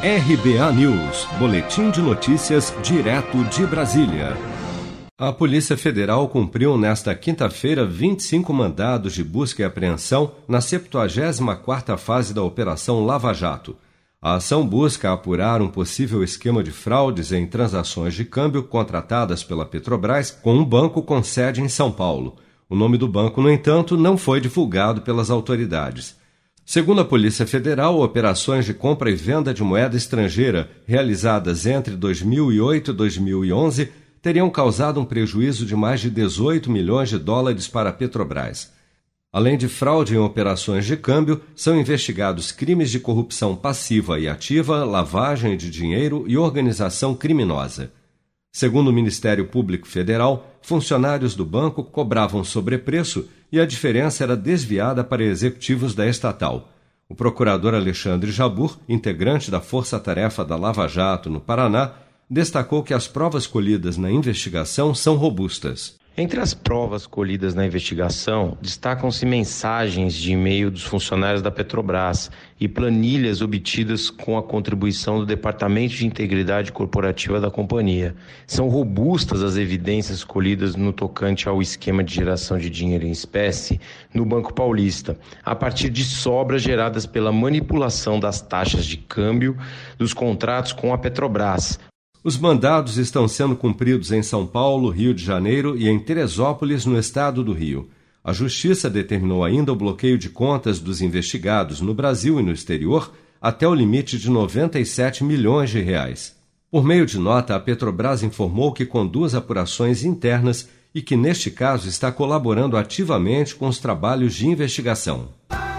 RBA News, Boletim de Notícias, direto de Brasília. A Polícia Federal cumpriu nesta quinta-feira 25 mandados de busca e apreensão na 74ª fase da Operação Lava Jato. A ação busca apurar um possível esquema de fraudes em transações de câmbio contratadas pela Petrobras com um banco com sede em São Paulo. O nome do banco, no entanto, não foi divulgado pelas autoridades. Segundo a Polícia Federal, operações de compra e venda de moeda estrangeira realizadas entre 2008 e 2011 teriam causado um prejuízo de mais de 18 milhões de dólares para a Petrobras. Além de fraude em operações de câmbio, são investigados crimes de corrupção passiva e ativa, lavagem de dinheiro e organização criminosa. Segundo o Ministério Público Federal, funcionários do banco cobravam sobrepreço e a diferença era desviada para executivos da estatal. O procurador Alexandre Jabur, integrante da Força Tarefa da Lava Jato no Paraná, destacou que as provas colhidas na investigação são robustas. Entre as provas colhidas na investigação, destacam-se mensagens de e-mail dos funcionários da Petrobras e planilhas obtidas com a contribuição do Departamento de Integridade Corporativa da companhia. São robustas as evidências colhidas no tocante ao esquema de geração de dinheiro em espécie no Banco Paulista, a partir de sobras geradas pela manipulação das taxas de câmbio dos contratos com a Petrobras, os mandados estão sendo cumpridos em São Paulo, Rio de Janeiro e em Teresópolis, no estado do Rio. A Justiça determinou ainda o bloqueio de contas dos investigados no Brasil e no exterior até o limite de 97 milhões de reais. Por meio de nota, a Petrobras informou que conduz apurações internas e que, neste caso, está colaborando ativamente com os trabalhos de investigação.